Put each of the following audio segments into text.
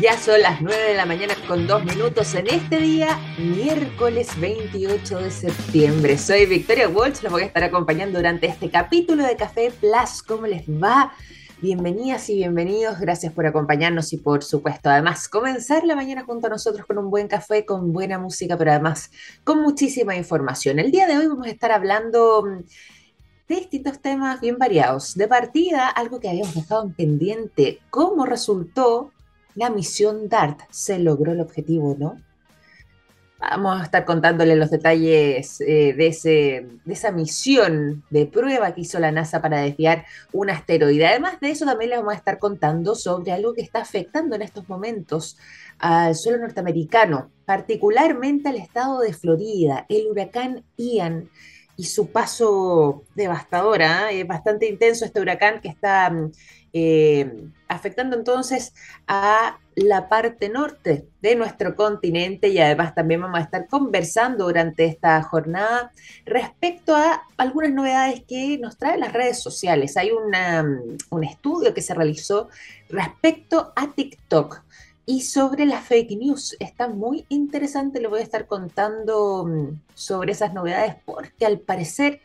Ya son las 9 de la mañana con dos minutos en este día, miércoles 28 de septiembre. Soy Victoria Walsh, los voy a estar acompañando durante este capítulo de Café Plus. ¿Cómo les va? Bienvenidas y bienvenidos, gracias por acompañarnos y por supuesto además comenzar la mañana junto a nosotros con un buen café, con buena música, pero además con muchísima información. El día de hoy vamos a estar hablando mm, de distintos temas bien variados. De partida, algo que habíamos dejado en pendiente, cómo resultó la misión DART. Se logró el objetivo, ¿no? Vamos a estar contándole los detalles eh, de, ese, de esa misión de prueba que hizo la NASA para desviar un asteroide. Además de eso, también les vamos a estar contando sobre algo que está afectando en estos momentos al suelo norteamericano, particularmente al estado de Florida, el huracán Ian y su paso devastador. ¿ah? Es bastante intenso este huracán que está mm, eh, afectando entonces a la parte norte de nuestro continente y además también vamos a estar conversando durante esta jornada respecto a algunas novedades que nos traen las redes sociales. Hay mm, un estudio que se realizó respecto a TikTok. Y sobre las fake news, está muy interesante, le voy a estar contando mm, sobre esas novedades porque al parecer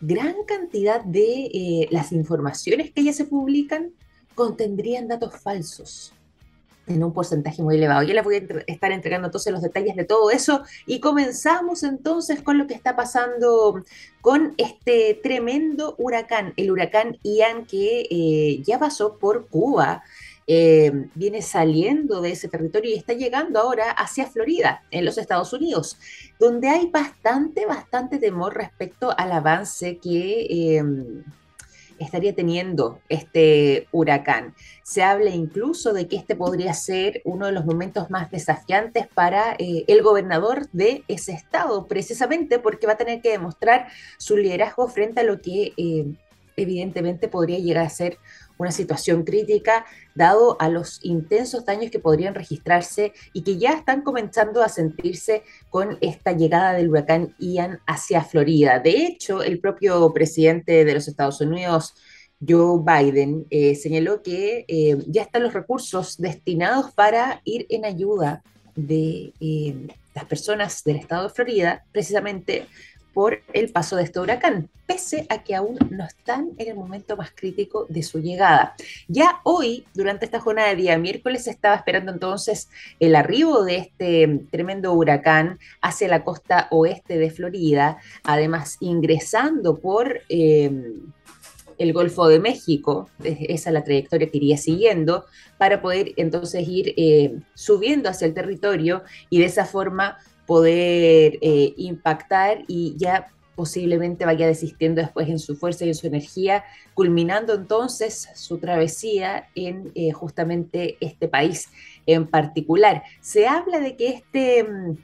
gran cantidad de eh, las informaciones que ya se publican contendrían datos falsos en un porcentaje muy elevado. Ya les voy a estar entregando entonces los detalles de todo eso y comenzamos entonces con lo que está pasando con este tremendo huracán, el huracán Ian que eh, ya pasó por Cuba. Eh, viene saliendo de ese territorio y está llegando ahora hacia Florida, en los Estados Unidos, donde hay bastante, bastante temor respecto al avance que em, estaría teniendo este huracán. Se habla incluso de que este podría ser uno de los momentos más desafiantes para eh, el gobernador de ese estado, precisamente porque va a tener que demostrar su liderazgo frente a lo que eh, evidentemente podría llegar a ser una situación crítica dado a los intensos daños que podrían registrarse y que ya están comenzando a sentirse con esta llegada del huracán Ian hacia Florida. De hecho, el propio presidente de los Estados Unidos, Joe Biden, eh, señaló que eh, ya están los recursos destinados para ir en ayuda de eh, las personas del estado de Florida, precisamente por el paso de este huracán, pese a que aún no están en el momento más crítico de su llegada. Ya hoy, durante esta jornada de día miércoles, estaba esperando entonces el arribo de este tremendo huracán hacia la costa oeste de Florida, además ingresando por... Eh, el Golfo de México, esa es la trayectoria que iría siguiendo, para poder entonces ir eh, subiendo hacia el territorio y de esa forma poder eh, impactar y ya posiblemente vaya desistiendo después en su fuerza y en su energía, culminando entonces su travesía en eh, justamente este país en particular. Se habla de que este mm,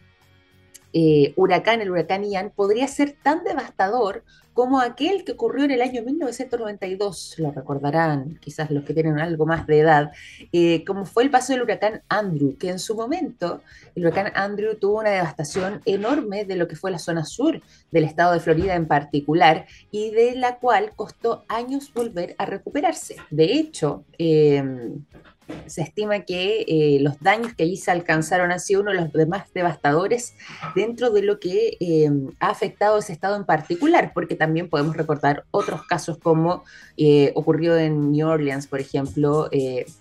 eh, huracán, el huracán Ian, podría ser tan devastador como aquel que ocurrió en el año 1992, lo recordarán quizás los que tienen algo más de edad, eh, como fue el paso del huracán Andrew, que en su momento el huracán Andrew tuvo una devastación enorme de lo que fue la zona sur del estado de Florida en particular y de la cual costó años volver a recuperarse. De hecho, eh, se estima que eh, los daños que allí se alcanzaron han sido uno de los más devastadores dentro de lo que eh, ha afectado ese estado en particular, porque también podemos recordar otros casos como eh, ocurrió en New Orleans, por ejemplo,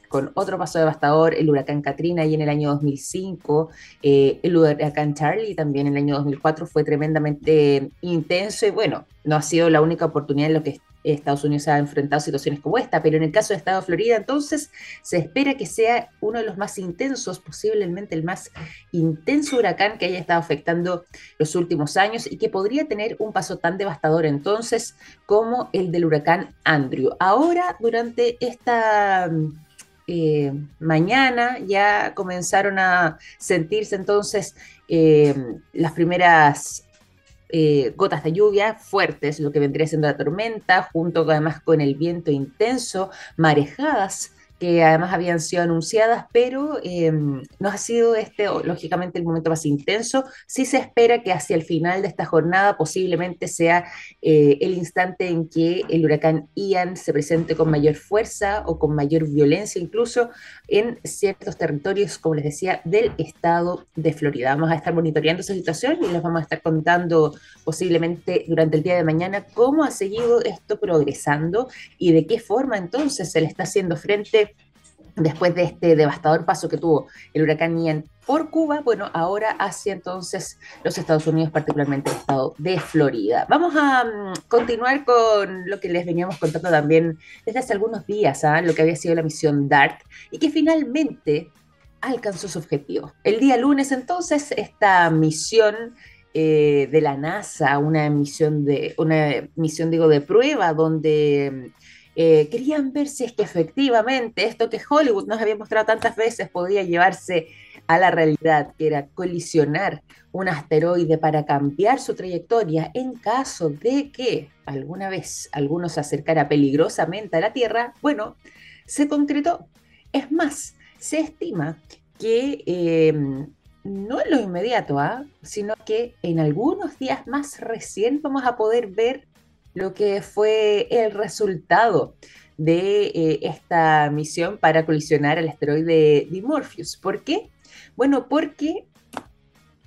con otro paso devastador, el huracán Katrina y en el año 2005, el huracán Charlie también en el año 2004 fue tremendamente intenso y bueno, no ha sido la única oportunidad en lo que Estados Unidos ha enfrentado situaciones como esta, pero en el caso del Estado de Florida, entonces se espera que sea uno de los más intensos, posiblemente el más intenso huracán que haya estado afectando los últimos años y que podría tener un paso tan devastador entonces como el del huracán Andrew. Ahora, durante esta eh, mañana, ya comenzaron a sentirse entonces eh, las primeras eh, gotas de lluvia fuertes, lo que vendría siendo la tormenta, junto además con el viento intenso, marejadas que además habían sido anunciadas, pero em, no ha sido este, lógicamente, el momento más intenso. Sí se espera que hacia el final de esta jornada posiblemente sea eh, el instante en que el huracán Ian se presente con mayor fuerza o con mayor violencia incluso en ciertos territorios, como les decía, del estado de Florida. Vamos a estar monitoreando esa situación y les vamos a estar contando posiblemente durante el día de mañana cómo ha seguido esto progresando y de qué forma entonces se le está haciendo frente después de este devastador paso que tuvo el huracán Ian por Cuba, bueno, ahora hacia entonces los Estados Unidos, particularmente el estado de Florida. Vamos a mm, continuar con lo que les veníamos contando también desde hace algunos días, ¿ah? lo que había sido la misión DART y que finalmente alcanzó su objetivo. El día lunes entonces esta misión eh, de la NASA, una misión de una misión digo de prueba donde eh, querían ver si es que efectivamente esto que Hollywood nos había mostrado tantas veces podía llevarse a la realidad, que era colisionar un asteroide para cambiar su trayectoria en caso de que alguna vez alguno se acercara peligrosamente a la Tierra, bueno, se concretó. Es más, se estima que eh, no en lo inmediato, ¿ah? sino que en algunos días más recién vamos a poder ver lo que fue el resultado de eh, esta misión para colisionar al asteroide Dimorpheus. ¿Por qué? Bueno, porque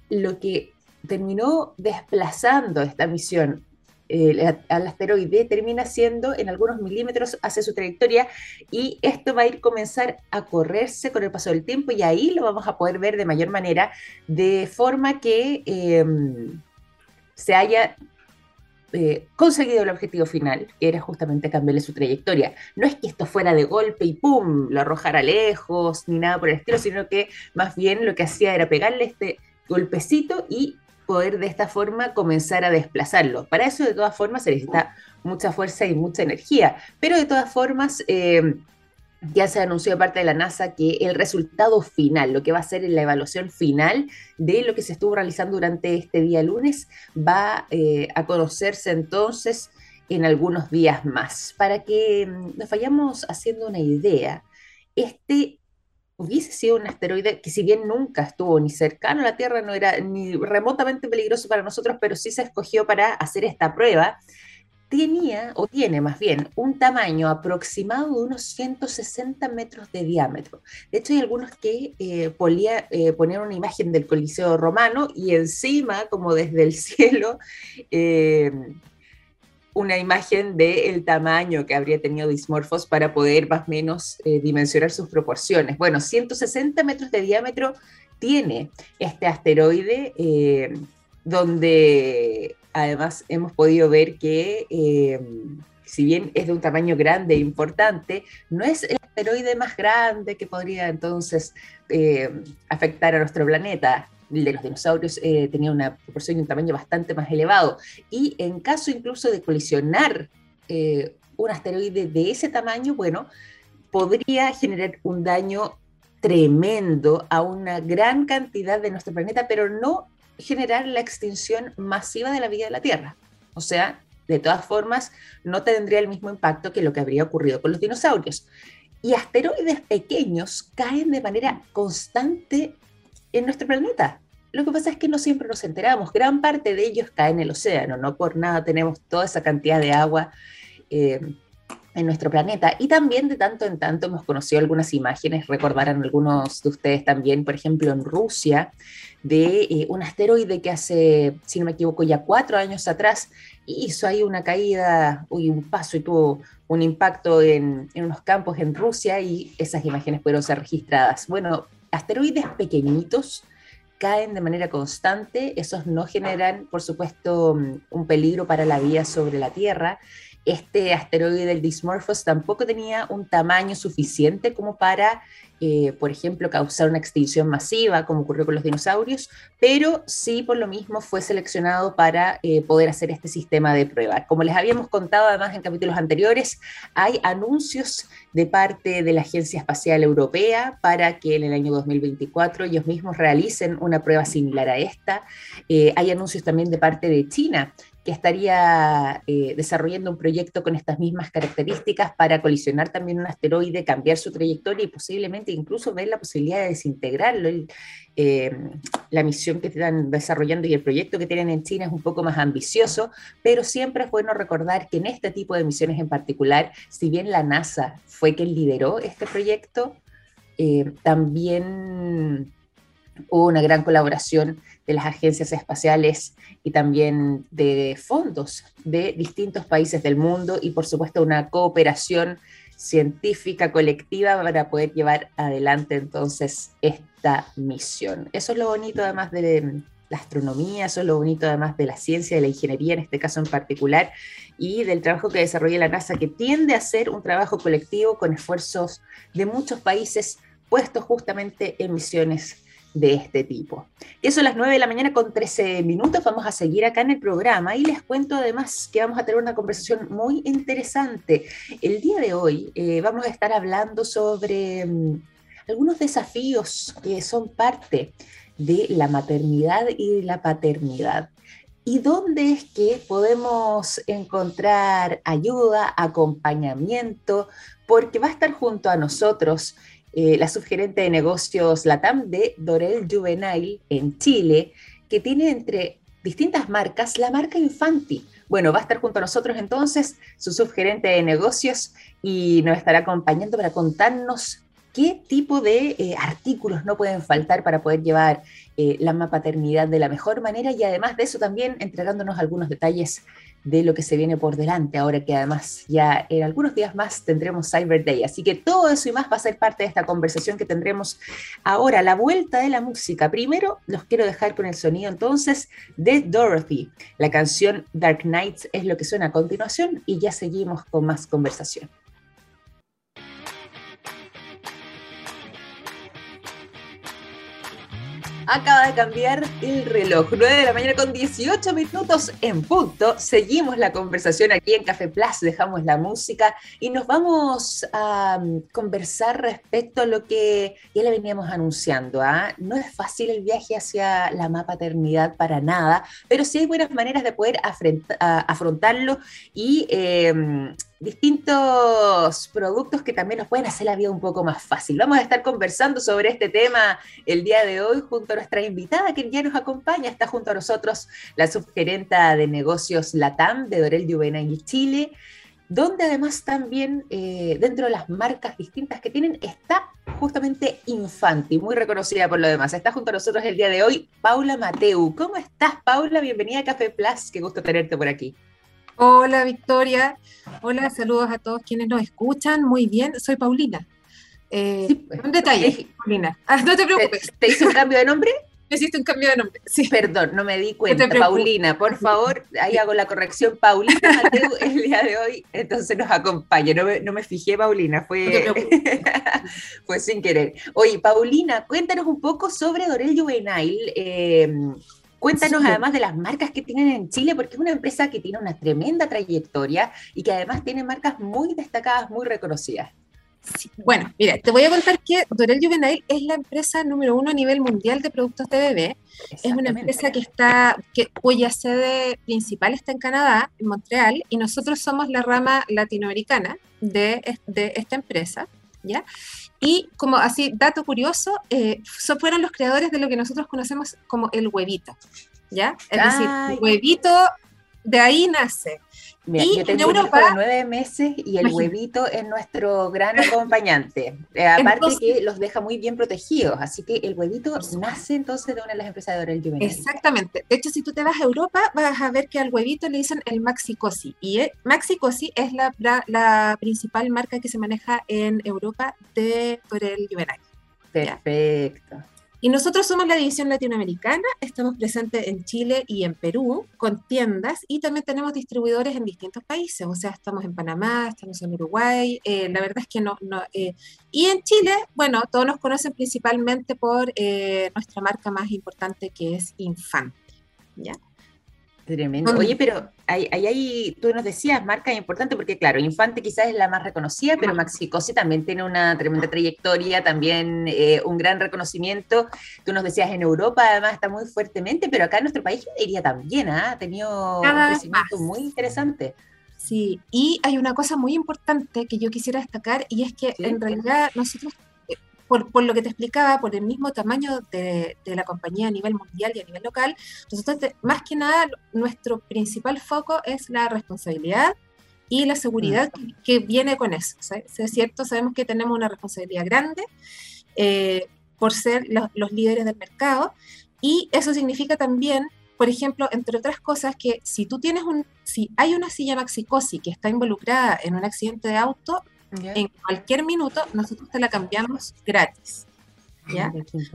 lo que terminó desplazando esta misión eh, al asteroide termina siendo en algunos milímetros hacia su trayectoria y esto va a ir comenzar a correrse con el paso del tiempo y ahí lo vamos a poder ver de mayor manera de forma que em, se haya eh, conseguido el objetivo final, que era justamente cambiarle su trayectoria. No es que esto fuera de golpe y ¡pum! lo arrojara lejos, ni nada por el estilo, sino que más bien lo que hacía era pegarle este golpecito y poder de esta forma comenzar a desplazarlo. Para eso, de todas formas, se necesita mucha fuerza y mucha energía, pero de todas formas... Eh, ya se anunció de parte de la NASA que el resultado final, lo que va a ser la evaluación final de lo que se estuvo realizando durante este día lunes, va eh, a conocerse entonces en algunos días más. Para que mm, nos vayamos haciendo una idea, este hubiese sido un asteroide que si bien nunca estuvo ni cercano a la Tierra, no era ni remotamente peligroso para nosotros, pero sí se escogió para hacer esta prueba tenía, o tiene más bien, un tamaño aproximado de unos 160 metros de diámetro. De hecho, hay algunos que eh, eh, poner una imagen del Coliseo romano y encima, como desde el cielo, eh, una imagen del tamaño que habría tenido Dismorphos para poder más o menos dimensionar sus proporciones. Bueno, 160 metros de diámetro tiene este asteroide donde además hemos podido ver que eh, si bien es de un tamaño grande e importante, no es el asteroide más grande que podría entonces eh, afectar a nuestro planeta. El de los dinosaurios eh, tenía una proporción y un tamaño bastante más elevado. Y en caso incluso de colisionar un asteroide de ese tamaño, bueno, podría generar un daño tremendo a una gran cantidad de nuestro planeta, pero no generar la extinción masiva de la vida de la Tierra. O sea, de todas formas, no tendría el mismo impacto que lo que habría ocurrido con los dinosaurios. Y asteroides pequeños caen de manera constante en nuestro planeta. Lo que pasa es que no siempre nos enteramos. Gran parte de ellos caen en el océano. No por nada tenemos toda esa cantidad de agua eh, en nuestro planeta. Y también de tanto en tanto hemos conocido algunas imágenes, recordarán algunos de ustedes también, por ejemplo, en Rusia, de eh, un asteroide que hace, si no me equivoco, ya cuatro años atrás hizo ahí una caída y un paso y tuvo un impacto en, en, unos campos en Rusia y esas imágenes pudieron ser registradas. Bueno, asteroides pequeñitos caen de manera constante, esos no generan, por supuesto, un peligro para la vida sobre la Tierra este asteroide del Dismorphos tampoco tenía un tamaño suficiente como para, eh, por ejemplo, causar una extinción masiva, como ocurrió con los dinosaurios, pero sí por lo mismo fue seleccionado para eh, poder hacer este sistema de prueba. Como les habíamos contado además en capítulos anteriores, hay anuncios de parte de la Agencia Espacial Europea para que en el año 2024 ellos mismos realicen una prueba similar a esta. Eh, hay anuncios también de parte de China que estaría eh, desarrollando un proyecto con estas mismas características para colisionar también un asteroide, cambiar su trayectoria y posiblemente incluso ver la posibilidad de desintegrarlo. Eh, la misión que están desarrollando y el proyecto que tienen en China es un poco más ambicioso, pero siempre es bueno recordar que en este tipo de misiones en particular, si bien la NASA fue quien lideró este proyecto, eh, también hubo una gran colaboración de las agencias espaciales y también de fondos de distintos países del mundo y por supuesto una cooperación científica colectiva para poder llevar adelante entonces esta misión. Eso es lo bonito además de la astronomía, eso es lo bonito además de la ciencia, de la ingeniería en este caso en particular y del trabajo que desarrolla la NASA que tiende a ser un trabajo colectivo con esfuerzos de muchos países puestos justamente en misiones de este tipo. Eso a las 9 de la mañana con 13 minutos. Vamos a seguir acá en el programa y les cuento además que vamos a tener una conversación muy interesante. El día de hoy eh, vamos a estar hablando sobre mm, algunos desafíos que son parte de la maternidad y la paternidad. ¿Y dónde es que podemos encontrar ayuda, acompañamiento? Porque va a estar junto a nosotros eh, la subgerente de negocios LATAM de Dorel Juvenile en Chile, que tiene entre distintas marcas la marca Infanti. Bueno, va a estar junto a nosotros entonces su subgerente de negocios y nos estará acompañando para contarnos qué tipo de eh, artículos no pueden faltar para poder llevar eh, la paternidad de la mejor manera y además de eso también entregándonos algunos detalles de lo que se viene por delante, ahora que además ya en algunos días más tendremos Cyber Day. Así que todo eso y más va a ser parte de esta conversación que tendremos ahora, la vuelta de la música. Primero los quiero dejar con el sonido entonces de Dorothy. La canción Dark Nights es lo que suena a continuación y ya seguimos con más conversación. Acaba de cambiar el reloj. 9 de la mañana con 18 minutos en punto. Seguimos la conversación aquí en Café Plus. Dejamos la música y nos vamos a mm, conversar respecto a lo que ya le veníamos anunciando. ¿ah? No es fácil el viaje hacia la mapa paternidad para nada, pero sí hay buenas maneras de poder afrontarlo y. Eh, distintos productos que también nos pueden hacer la vida un poco más fácil. Vamos a estar conversando sobre este tema el día de hoy junto a nuestra invitada que ya nos acompaña. Está junto a nosotros la subgerenta de negocios LATAM de Dorel y Chile, donde además también eh, dentro de las marcas distintas que tienen está justamente Infanti, muy reconocida por lo demás. Está junto a nosotros el día de hoy Paula Mateu. ¿Cómo estás, Paula? Bienvenida a Café Plus. Qué gusto tenerte por aquí. Hola Victoria, hola, saludos a todos quienes nos escuchan. Muy bien, soy Paulina. Eh, pues. un detalle, Paulina. Ah, no te preocupes. ¿Te, hice un cambio de nombre? Me hiciste un cambio de nombre. Sí. Perdón, no me di cuenta. Paulina, por favor, ahí hago la corrección. Paulina Mateo el día de hoy, entonces nos acompaña. No me, no me fijé, Paulina, fue, fue sin querer. Oye, Paulina, cuéntanos un poco sobre Dorel Juvenile. Eh, Cuéntanos además de las marcas que tienen en Chile, porque es una empresa que tiene una tremenda trayectoria y que además tiene marcas muy destacadas, muy reconocidas. Bueno, mira, te voy a contar que Dorel Juvenile es la empresa número uno a nivel mundial de productos de bebé. Es una empresa que está, que, cuya sede principal está en Canadá, en Montreal, y nosotros somos la rama latinoamericana de, de esta empresa, ¿ya? Y como así, dato curioso, eh, fueron los creadores de lo que nosotros conocemos como el huevito, ¿ya? Es decir, huevito de ahí nace. y yo tengo Europa, hijo de nueve meses y el huevito es nuestro gran acompañante. Eh, aparte que los deja muy bien protegidos, así que el huevito nace entonces de una de las empresas de Orel Juvenil. Exactamente. De hecho, si tú te vas a Europa, vas a ver que al huevito le dicen el Maxicosi. Y el Maxicosi es la, la, principal marca que se maneja en Europa de Orel Juvenil. Perfecto. Y nosotros somos la división latinoamericana, estamos presentes en Chile y en Perú con tiendas y también tenemos distribuidores en distintos países, o sea, estamos en Panamá, estamos en Uruguay, eh, la verdad es que no, eh, y en Chile, bueno, todos nos conocen principalmente por eh, nuestra marca más importante que es Infante, ¿ya? Tremendo. Oye, pero ahí, ahí, tú nos decías, marca importante, porque claro, Infante quizás es la más reconocida, pero Maxi Cosi también tiene una tremenda trayectoria, también eh, un gran reconocimiento. Tú nos decías, en Europa además está muy fuertemente, pero acá en nuestro país yo diría también, ¿ah? ha tenido un crecimiento muy interesante. Sí, y hay una cosa muy importante que yo quisiera destacar, y es que en realidad nosotros por, lo que te explicaba, por el mismo tamaño de, la compañía a nivel mundial y a nivel local, nosotros, más que nada, nuestro principal foco es la responsabilidad y la seguridad que, viene con eso. Es cierto, sabemos que tenemos una responsabilidad grande eh, por ser los, líderes del mercado y eso significa también por ejemplo, entre otras cosas, que si tú tienes un, si hay una silla Maxicosi que está involucrada en un accidente de auto, en cualquier minuto nosotros te la cambiamos gratis. ¿ya?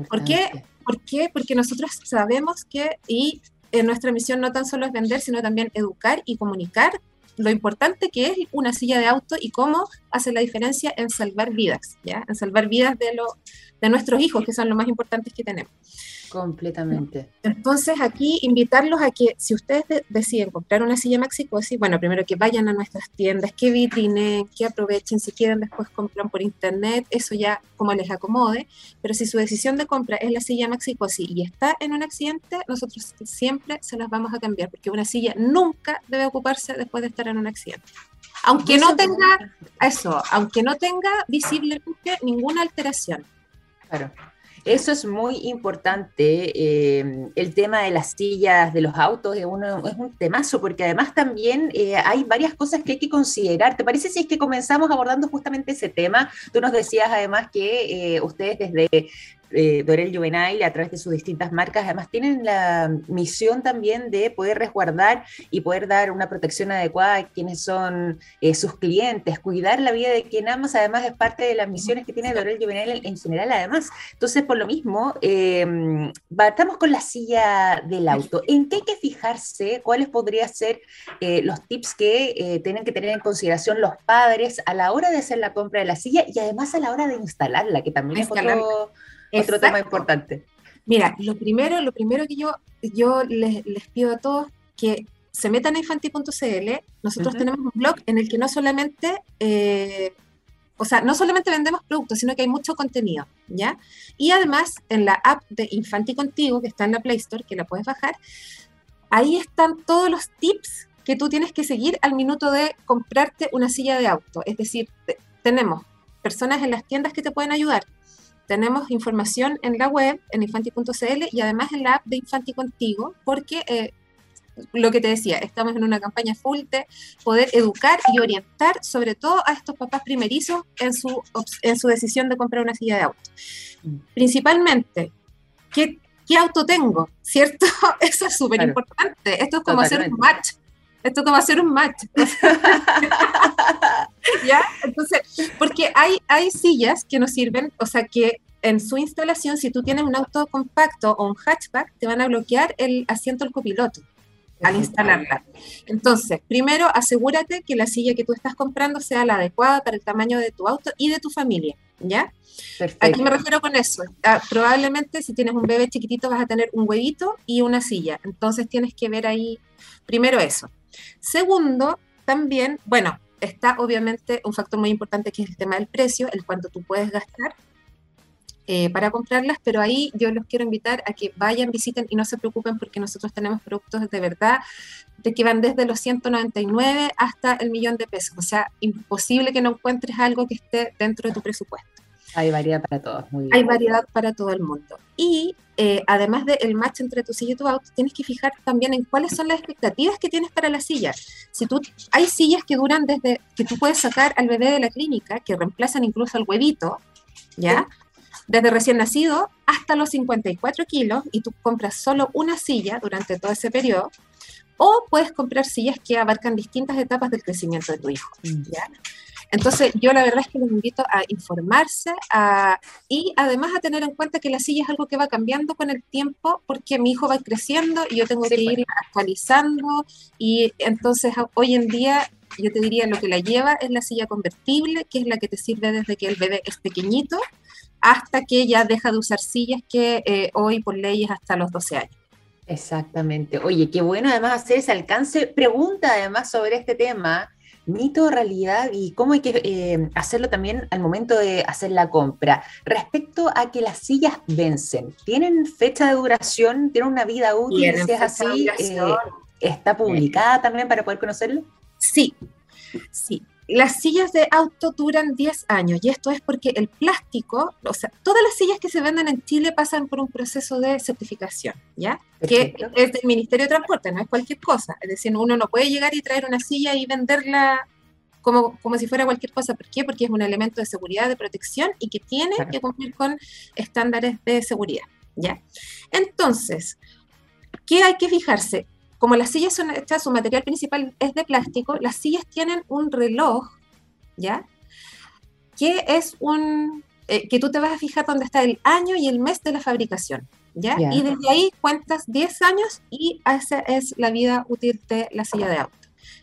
¿Por, qué? ¿Por qué? Porque nosotros sabemos que, y en nuestra misión no tan solo es vender, sino también educar y comunicar lo importante que es una silla de auto y cómo hace la diferencia en salvar vidas, ¿ya? En salvar vidas de, lo, de nuestros hijos, que son los más importantes que tenemos. Completamente. Entonces aquí invitarlos a que si ustedes deciden comprar una silla Maxicosi, bueno, primero que vayan a nuestras tiendas, que vitrinen, que aprovechen, si quieren después compran por internet, eso ya como les acomode, pero si su decisión de compra es la silla Maxicosi y está en un accidente, nosotros siempre se las vamos a cambiar, porque una silla nunca debe ocuparse después de estar en un accidente. Aunque no tenga eso, aunque no tenga visiblemente ninguna alteración. Claro. Eso es muy importante. Eh, el tema de las sillas de los autos es, uno, es un temazo, porque además también eh, hay varias cosas que hay que considerar. ¿Te parece si es que comenzamos abordando justamente ese tema? Tú nos decías además que eh, ustedes desde eh, Dorel Juvenile a través de sus distintas marcas, además tienen la misión también de poder resguardar y poder dar una protección adecuada a quienes son eh, sus clientes, cuidar la vida de quien amas, además es parte de las misiones que tiene Dorel Juvenile en general, además. Entonces, por lo mismo, eh, estamos con la silla del auto. ¿En qué hay que fijarse? ¿Cuáles podrían ser eh, los tips que tienen que tener en consideración los padres a la hora de hacer la compra de la silla y además a la hora de instalarla, que también es otro otro tema importante. Mira, lo primero, lo primero que yo, yo les, pido a todos que se metan a infanti.cl. Nosotros tenemos un blog en el que no solamente, eh, o sea, no solamente vendemos productos, sino que hay mucho contenido, ¿ya? Y además, en la app de Infanti Contigo, que está en la Play Store, que la puedes bajar, ahí están todos los tips que tú tienes que seguir al minuto de comprarte una silla de auto. Es decir, tenemos personas en las tiendas que te pueden ayudar, tenemos información en la web, en infanti.cl y además en la app de Infanti Contigo, porque eh, lo que te decía, estamos en una campaña full de poder educar y orientar sobre todo a estos papás primerizos en su, en su decisión de comprar una silla de auto. Mm. Principalmente, ¿qué, qué auto tengo? ¿Cierto? Eso es súper importante. Esto es como hacer un match. Esto es como hacer un match. ¿Ya? Entonces, porque hay, hay sillas que nos sirven, o sea, que en su instalación, si tú tienes un auto compacto o un hatchback, te van a bloquear el asiento del copiloto al instalarla. Entonces, primero asegúrate que la silla que tú estás comprando sea la adecuada para el tamaño de tu auto y de tu familia, ¿ya? Perfecto. Aquí me refiero con eso. Ah, probablemente si tienes un bebé chiquitito vas a tener un huevito y una silla. Entonces tienes que ver ahí primero eso. Segundo, también, bueno, está obviamente un factor muy importante que es el tema del precio, el cuánto tú puedes gastar eh, para comprarlas, pero ahí yo los quiero invitar a que vayan, visiten y no se preocupen porque nosotros tenemos productos de verdad de que van desde los 199 hasta el millón de pesos. O sea, imposible que no encuentres algo que esté dentro de tu presupuesto. Hay variedad para todos. Hay variedad para todo el mundo. Y eh, además del match entre tu silla y tu auto, tienes que fijar también en cuáles son las expectativas que tienes para la silla. Si tú, hay sillas que duran desde que tú puedes sacar al bebé de la clínica, que reemplazan incluso al huevito, ¿ya? Desde recién nacido hasta los 54 kilos y tú compras solo una silla durante todo ese periodo, o puedes comprar sillas que abarcan distintas etapas del crecimiento de tu hijo. Mm. ¿ya? Entonces, yo la verdad es que les invito a informarse y además a tener en cuenta que la silla es algo que va cambiando con el tiempo porque mi hijo va creciendo y yo tengo que ir actualizando y entonces hoy en día yo te diría lo que la lleva es la silla convertible, que es la que te sirve desde que el bebé es pequeñito hasta que ya deja de usar sillas que eh, hoy por ley es hasta los 12 años. Exactamente. Oye, qué bueno además hacer ese alcance. Pregunta además sobre este tema, mito o realidad, y cómo hay que eh, hacerlo también al momento de hacer la compra. Respecto a que las sillas vencen, ¿tienen fecha de duración? ¿Tienen una vida útil? Si es así, eh, ¿está publicada también para poder conocerlo? Sí, sí las sillas de auto duran 10 años y esto es porque el plástico, o sea, todas las sillas que se venden en Chile pasan por un proceso de certificación, ¿ya? Que es del Ministerio de Transporte, no es cualquier cosa. Es decir, uno no puede llegar y traer una silla y venderla como, como si fuera cualquier cosa. ¿Por qué? Porque es un elemento de seguridad, de protección y que tiene que cumplir con estándares de seguridad, ¿ya? Entonces, ¿qué hay que fijarse? Como las sillas son hechas, su material principal es de plástico, las sillas tienen un reloj, ¿ya? Que es un, eh, que tú te vas a fijar dónde está el año y el mes de la fabricación, ¿ya? Y desde ahí cuentas 10 años y esa es la vida útil de la silla de auto.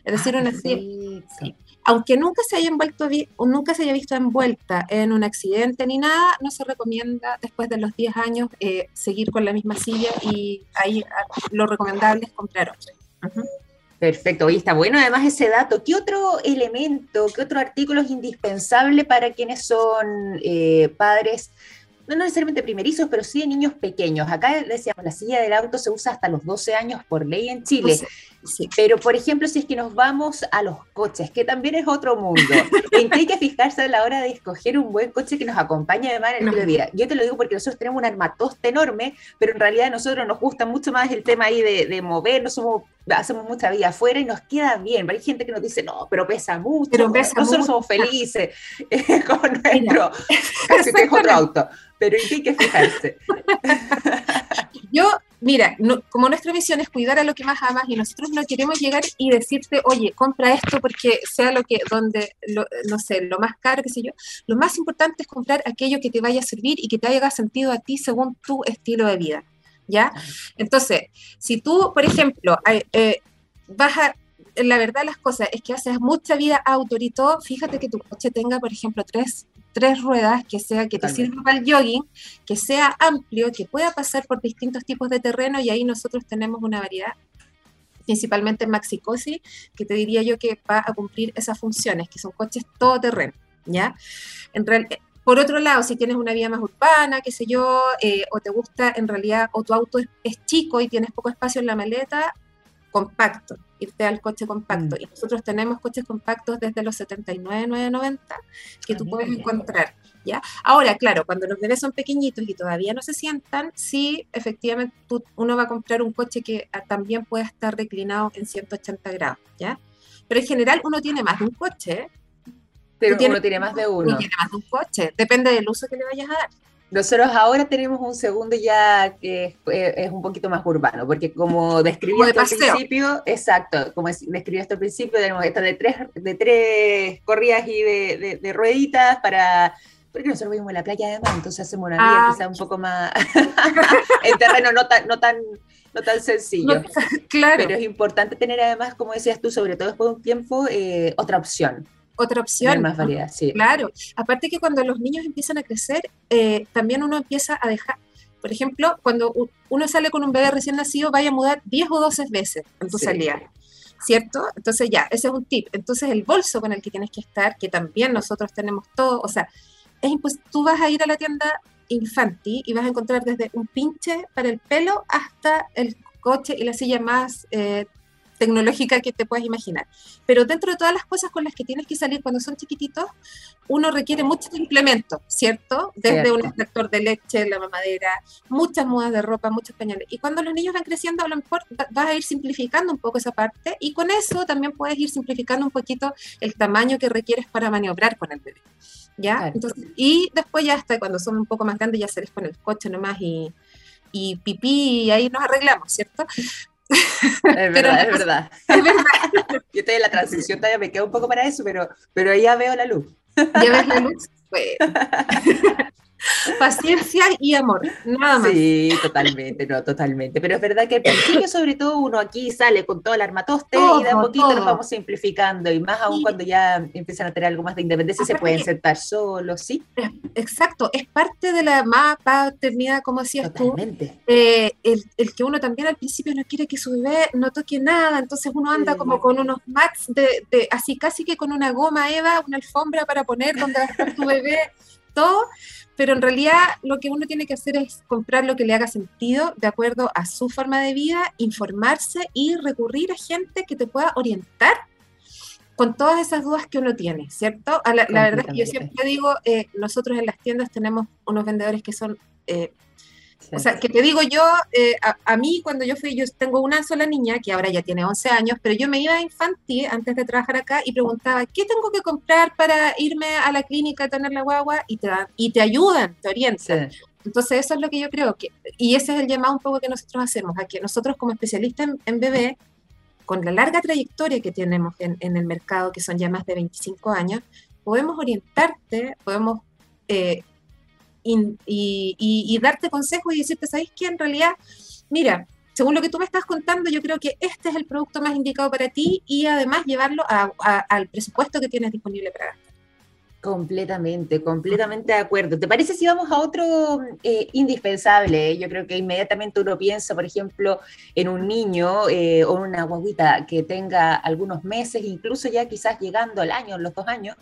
Es decir, ah, una silla, aunque nunca se haya envuelto nunca se haya visto envuelta en un accidente ni nada, no se recomienda después de los 10 años eh, seguir con la misma silla y ahí ah, lo recomendable es comprar otra. Perfecto, y está bueno además ese dato. ¿Qué otro elemento, qué otro artículo es indispensable para quienes son eh, padres no necesariamente primerizos, pero sí de niños pequeños. Acá decíamos, la silla del auto se usa hasta los 12 años por ley en Chile. Pero, por ejemplo, si es que nos vamos a los coches, que también es otro mundo, en que hay que fijarse a la hora de escoger un buen coche que nos acompañe además en el día Yo te lo digo porque nosotros tenemos un armatoste enorme, pero en realidad a nosotros nos gusta mucho más el tema ahí de, de movernos, somos hacemos mucha vida afuera y nos queda bien. Hay gente que nos dice, no, pero pesa mucho. Pero nosotros somos felices con nuestro, casi que es otro auto. Pero hay que fijarse. Yo, mira, como nuestra misión es cuidar a lo que más amas y nosotros no queremos llegar y decirte, oye, compra esto porque sea lo que, donde, no sé, lo más caro, qué sé yo. Lo más importante es comprar aquello que te vaya a servir y que te haga sentido a ti según tu estilo de vida. ¿Ya? Entonces, si tú, por ejemplo, eh, vas a, la verdad las cosas es que haces mucha vida todo, fíjate que tu coche tenga, por ejemplo, tres, tres ruedas, que sea que te sirva para el jogging, que sea amplio, que pueda pasar por distintos tipos de terreno y ahí nosotros tenemos una variedad principalmente en Maxicosi, que te diría yo que va a cumplir esas funciones, que son coches todoterreno, ¿ya? En, real, por otro lado, si tienes una vía más urbana, qué sé yo, eh, o te gusta en realidad, o tu auto es, chico y tienes poco espacio en la maleta, compacto, irte al coche compacto. Mm. Y nosotros tenemos coches compactos desde los 79,990 que tú puedes encontrar. ¿ya? Ahora, claro, cuando los bebés son pequeñitos y todavía no se sientan, sí, efectivamente uno va a comprar un coche que ah, también pueda estar reclinado en 180 grados, ¿ya? Pero en general uno tiene más de un coche, pero uno tiene más de uno. tiene más de un coche, depende del uso que le vayas a dar. Nosotros ahora tenemos un segundo ya que es, un poquito más urbano, porque como describí al principio, exacto, como describí esto al principio, tenemos esto de tres, de tres corridas y de, de, rueditas para porque nosotros vivimos en la playa además, entonces hacemos una vida ah. quizá un poco más en terreno no tan, no tan, no tan sencillo. claro. Pero es importante tener además, como decías tú, sobre todo después de un tiempo, eh, otra opción otra opción. más variedad, sí. Claro. Aparte que cuando los niños empiezan a crecer, eh, también uno empieza a dejar, por ejemplo, cuando uno sale con un bebé recién nacido, vaya a mudar 10 o 12 veces en tu salida. ¿Cierto? Entonces ya, ese es un tip. Entonces el bolso con el que tienes que estar, que también nosotros tenemos todo, o sea, es tú vas a ir a la tienda Infanti y vas a encontrar desde un pinche para el pelo hasta el coche y la silla más eh, tecnológica que te puedas imaginar. Pero dentro de todas las cosas con las que tienes que salir cuando son chiquititos, uno requiere muchos implementos, ¿cierto? Desde un extractor de leche, la mamadera, muchas mudas de ropa, muchos pañales. Y cuando los niños van creciendo, a lo mejor vas a ir simplificando un poco esa parte y con eso también puedes ir simplificando un poquito el tamaño que requieres para maniobrar con el bebé. ¿Ya? Entonces, y después ya hasta cuando son un poco más grandes ya sales con el coche nomás y, y pipí y ahí nos arreglamos, ¿cierto? Es verdad, es verdad. Yo estoy en la transición, todavía me quedo un poco para eso, pero, pero ya veo la luz. ¿Ya ves la luz? Pues. Paciencia y amor, nada más. Sí, totalmente, no, totalmente. Pero es verdad que al principio, sobre todo, uno aquí sale con todo el armatoste y de a poquito nos vamos simplificando. Y más aún cuando ya empiezan a tener algo más de independencia, se pueden sentar solos, ¿sí? Exacto, es parte de la más paternidad, como decías totalmente. tú. Eh, el, el, que uno también al principio no quiere que su bebé no toque nada, entonces uno anda como con unos mats de, de, así casi que con una goma Eva, una alfombra para poner donde va a estar tu bebé, todo pero en realidad lo que uno tiene que hacer es comprar lo que le haga sentido de acuerdo a su forma de vida, informarse y recurrir a gente que te pueda orientar con todas esas dudas que uno tiene, ¿cierto? La, la, verdad es que yo siempre digo, eh, nosotros en las tiendas tenemos unos vendedores que son eh, o sea, que te digo yo, eh, a, mí cuando yo fui, yo tengo una sola niña que ahora ya tiene 11 años, pero yo me iba a infantil antes de trabajar acá y preguntaba, ¿qué tengo que comprar para irme a la clínica a tener la guagua? Y te, y te ayudan, te orientan. Entonces eso es lo que yo creo, que, y ese es el llamado un poco que nosotros hacemos, a que nosotros como especialistas en, bebé, con la larga trayectoria que tenemos en, en, el mercado, que son ya más de 25 años, podemos orientarte, podemos... Eh, y, darte consejos y decirte, ¿sabes qué? En realidad, mira, según lo que tú me estás contando, yo creo que este es el producto más indicado para ti y además llevarlo al presupuesto que tienes disponible para gastar. Completamente, completamente de acuerdo. ¿Te parece si vamos a otro eh, indispensable? Yo creo que inmediatamente uno piensa, por ejemplo, en un niño eh, o una guaguita que tenga algunos meses, incluso ya quizás llegando al año, los dos años,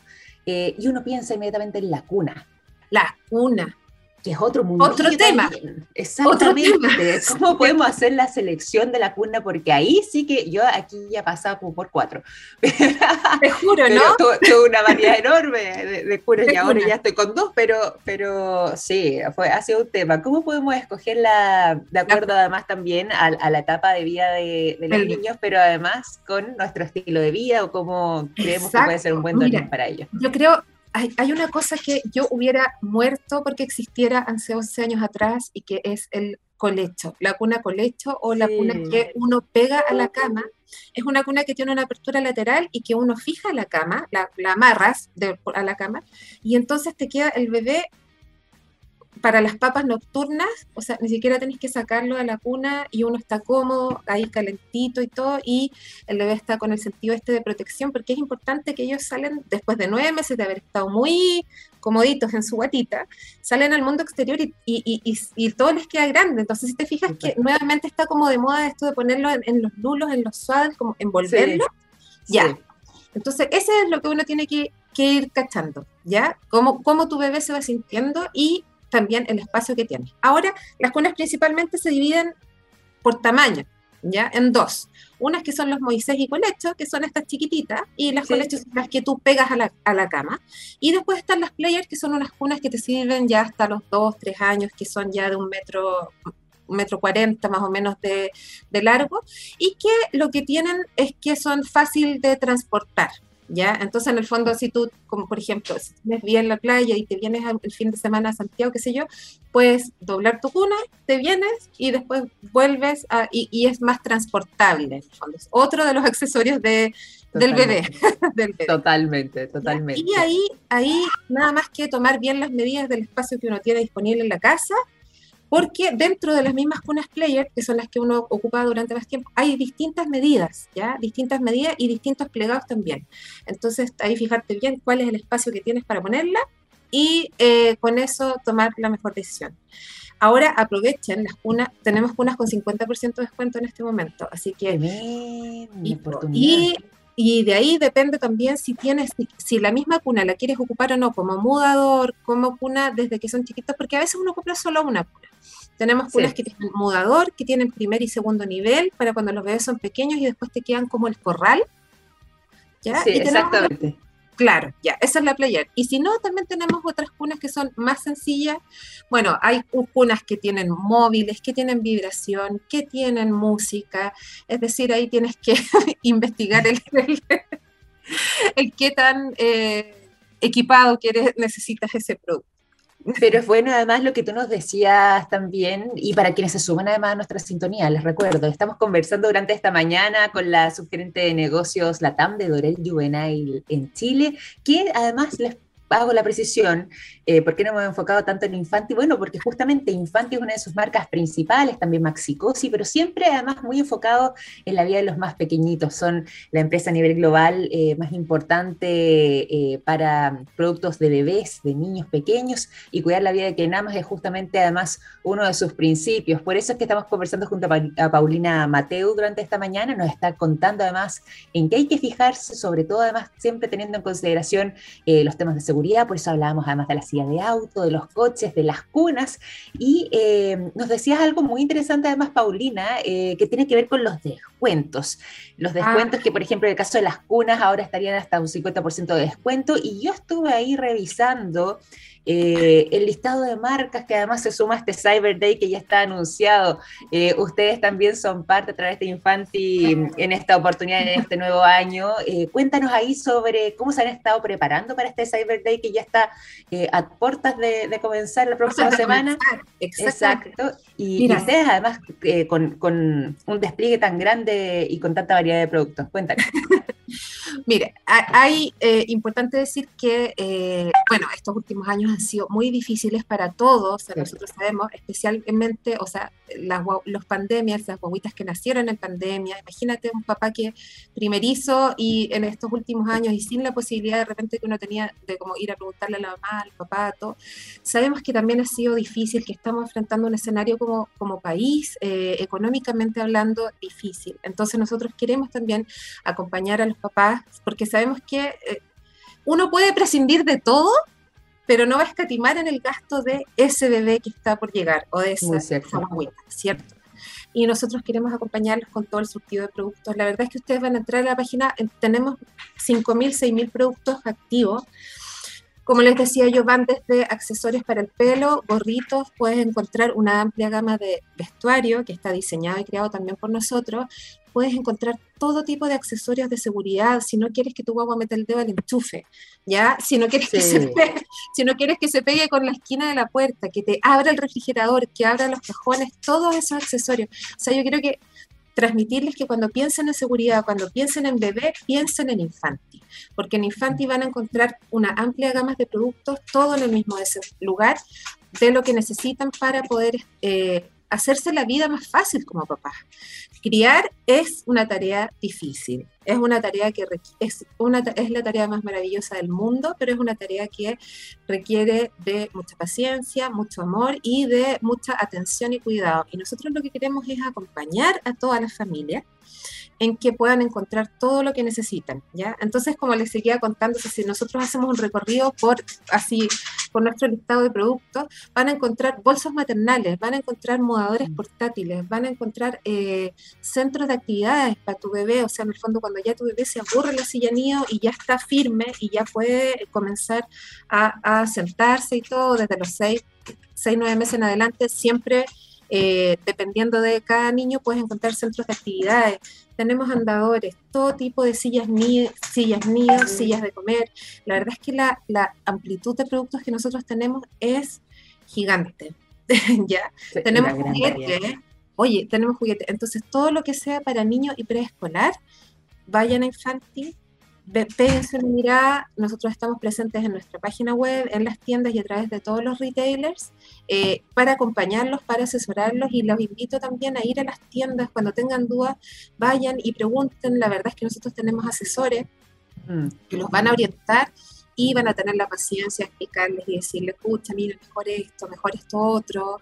eh, y uno piensa inmediatamente en la cuna la cuna. Que es otro mundo. Otro tema. Exactamente. ¿Cómo podemos hacer la selección de la cuna? Porque ahí sí que yo aquí ya pasaba por cuatro. Te juro, ¿no? Tuve una variedad enorme de, cunas y ahora ya estoy con dos, pero, pero sí, fue, ha sido un tema. ¿Cómo podemos escogerla de acuerdo además también a, la etapa de vida de, los niños, pero además con nuestro estilo de vida o cómo creemos que puede ser un buen donante para ellos? Yo creo hay, una cosa que yo hubiera muerto porque existiera hace 11 años atrás y que es el colecho, la cuna colecho o la cuna que uno pega a la cama. Es una cuna que tiene una apertura lateral y que uno fija a la cama, la, amarras a la cama y entonces te queda el bebé para las papas nocturnas, o sea, ni siquiera tenés que sacarlo de la cuna y uno está cómodo, ahí calentito y todo, y el bebé está con el sentido este de protección, porque es importante que ellos salen después de nueve meses de haber estado muy comoditos en su guatita, salen al mundo exterior y, y, y, todo les queda grande. Entonces, si te fijas que nuevamente está como de moda esto de ponerlo en, los lulos, en los suaves, como envolverlo, ya. Entonces, ese es lo que uno tiene que, que ir cachando, ¿ya? Cómo, cómo tu bebé se va sintiendo y también el espacio que tiene. Ahora, las cunas principalmente se dividen por tamaño, ¿ya? En dos. Unas que son los Moisés y Colecho, que son estas chiquititas, y las sí. son las que tú pegas a la, a la, cama. Y después están las Players, que son unas cunas que te sirven ya hasta los dos, tres años, que son ya de un metro, un metro cuarenta más o menos de, de largo, y que lo que tienen es que son fácil de transportar, ¿ya? Entonces, en el fondo, si tú, como por ejemplo, si tienes bien la playa y te vienes el fin de semana a Santiago, qué sé yo, puedes doblar tu cuna, te vienes y después vuelves y, es más transportable. otro de los accesorios de, del, bebé, Totalmente, totalmente. Y ahí, ahí nada más que tomar bien las medidas del espacio que uno tiene disponible en la casa porque dentro de las mismas cunas player, que son las que uno ocupa durante más tiempo, hay distintas medidas, ¿ya? Distintas medidas y distintos plegados también. Entonces, ahí fijarte bien cuál es el espacio que tienes para ponerla y eh, con eso tomar la mejor decisión. Ahora aprovechen las cunas, tenemos cunas con 50% de descuento en este momento, así que... y, y de ahí depende también si tienes, si la misma cuna la quieres ocupar o no, como mudador, como cuna desde que son chiquitos, porque a veces uno compra solo una cuna. Tenemos cunas que tienen mudador, que tienen primer y segundo nivel, para cuando los bebés son pequeños y después te quedan como el corral. ¿ya? Sí, exactamente. Claro, ya, esa es la player. Y si no, también tenemos otras cunas que son más sencillas. Bueno, hay cunas que tienen móviles, que tienen vibración, que tienen música. Es decir, ahí tienes que investigar el, qué tan eh, equipado quieres, necesitas ese producto. Pero es bueno además lo que tú nos decías también, y para quienes se suman además a nuestra sintonía, les recuerdo, estamos conversando durante esta mañana con la subgerente de negocios Latam de Dorel Juvenile en Chile, que además les hago la precisión, eh, ¿por qué no me he enfocado tanto en Infanti? Bueno, porque justamente Infanti es una de sus marcas principales, también Maxicosi, pero siempre además muy enfocado en la vida de los más pequeñitos. Son la empresa a nivel global eh, más importante eh, para productos de bebés, de niños pequeños, y cuidar la vida de quien amas es justamente además uno de sus principios. Por eso es que estamos conversando junto a Paulina Mateu durante esta mañana, nos está contando además en qué hay que fijarse, sobre todo además siempre teniendo en consideración los temas de seguridad, por eso hablábamos además de la silla de auto, de los coches, de las cunas, y eh, nos decías algo muy interesante además, Paulina, eh, que tiene que ver con los descuentos. Los ah. descuentos que, por ejemplo, en el caso de las cunas ahora estarían hasta un 50% de descuento, y yo estuve ahí revisando eh, el listado de marcas que además se suma a este Cyber Day que ya está anunciado. Eh, ustedes también son parte a través de Infanti en esta oportunidad, en este nuevo año. Eh, cuéntanos ahí sobre cómo se han estado preparando para este Cyber Day que ya está a puertas de, comenzar la próxima semana. Exacto. Y, ustedes además con, con un despliegue tan grande y con tanta variedad de productos. Cuéntanos. Mire, hay eh, importante decir que, eh, bueno, estos últimos años han sido muy difíciles para todos, nosotros sabemos, especialmente, o sea, las los pandemias, las guaguitas que nacieron en pandemia, imagínate un papá que primerizo y en estos últimos años y sin la posibilidad de repente que uno tenía de como ir a preguntarle a la mamá, al papá, todo, sabemos que también ha sido difícil, que estamos enfrentando un escenario como, como país, eh, económicamente hablando, difícil. Entonces nosotros queremos también acompañar a los papás porque sabemos que eh, uno puede prescindir de todo, pero no va a escatimar en el gasto de ese bebé que está por llegar o de esa, agüita, ¿cierto? Y nosotros queremos acompañarlos con todo el surtido de productos. La verdad es que ustedes van a entrar a la página, tenemos 5.000, 6.000 productos activos. Como les decía yo, van desde accesorios para el pelo, gorritos, puedes encontrar una amplia gama de vestuario que está diseñado y creado también por nosotros, puedes encontrar todo tipo de accesorios de seguridad, si no quieres que tu guagua meta el dedo al enchufe, ¿ya? Si no, quieres que se pegue, si no quieres que se pegue con la esquina de la puerta, que te abra el refrigerador, que abra los cajones, todos esos accesorios. O sea, yo creo que transmitirles que cuando piensen en seguridad, cuando piensen en bebé, piensen en Infanti, porque en Infanti van a encontrar una amplia gama de productos, todo en el mismo lugar, de lo que necesitan para poder eh, hacerse la vida más fácil como papá. Criar es una tarea difícil, es una tarea que es, una, es la tarea más maravillosa del mundo, pero es una tarea que requiere de mucha paciencia, mucho amor y de mucha atención y cuidado. Y nosotros lo que queremos es acompañar a toda la familia en que puedan encontrar todo lo que necesitan, ¿ya? Entonces, como les seguía contando, si nosotros hacemos un recorrido por así por nuestro listado de productos, van a encontrar bolsos maternales, van a encontrar mudadores mm. portátiles, van a encontrar eh, centros de actividades para tu bebé, o sea, en el fondo cuando ya tu bebé se aburre la silla nido y ya está firme y ya puede comenzar a, a sentarse y todo desde los 6, 6, 9 meses en adelante, siempre eh, dependiendo de cada niño, puedes encontrar centros de actividades. Tenemos andadores, todo tipo de sillas, sillas nidos, sillas de comer. La verdad es que la, amplitud de productos que nosotros tenemos es gigante. ¿Ya? tenemos juguetes. Oye, tenemos juguetes. Entonces, todo lo que sea para niños y preescolar, vayan a infantil péguense una mirada, nosotros estamos presentes en nuestra página web, en las tiendas y a través de todos los retailers eh, para acompañarlos, para asesorarlos y los invito también a ir a las tiendas. Cuando tengan dudas, vayan y pregunten, la verdad es que nosotros tenemos asesores mm. que los van a orientar y van a tener la paciencia de explicarles y decirles, escucha, mira, mejor esto, mejor esto otro,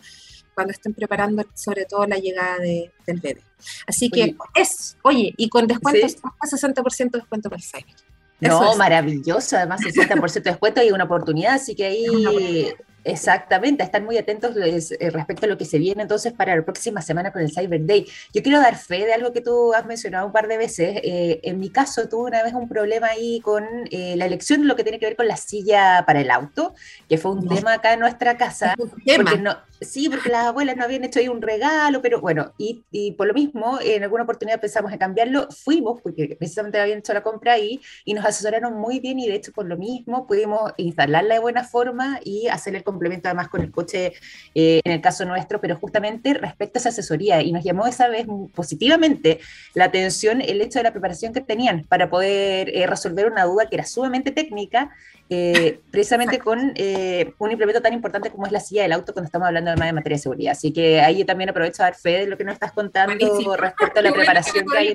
cuando estén preparando sobre todo la llegada de, del bebé. Así que es, oye, y con descuentos, ¿sí? 60% de descuento para el Cyber. No, maravilloso, además 60% de descuento y una oportunidad, así que ahí Exactamente, están muy atentos eh, respecto a lo que se viene entonces para la próxima semana con el Cyber Day. Yo quiero dar fe de algo que tú has mencionado un par de veces. Eh, en mi caso, tuve una vez un problema ahí con eh, la elección de lo que tiene que ver con la silla para el auto, que fue un tema acá en nuestra casa. Un tema. Sí, porque las abuelas nos habían hecho ahí un regalo, pero bueno, y, y, por lo mismo, en alguna oportunidad pensamos en cambiarlo, fuimos, porque precisamente habían hecho la compra ahí, y nos asesoraron muy bien, y de hecho por lo mismo pudimos instalarla de buena forma y hacer el complemento además con el coche, eh, en el caso nuestro, pero justamente respecto a esa asesoría, y nos llamó esa vez positivamente la atención el hecho de la preparación que tenían para poder eh, resolver una duda que era sumamente técnica, eh, precisamente con un implemento tan importante como es la silla del auto cuando estamos hablando de materia de seguridad. Así que ahí yo también aprovecho a dar fe de lo que nos estás contando respecto a la preparación que hay.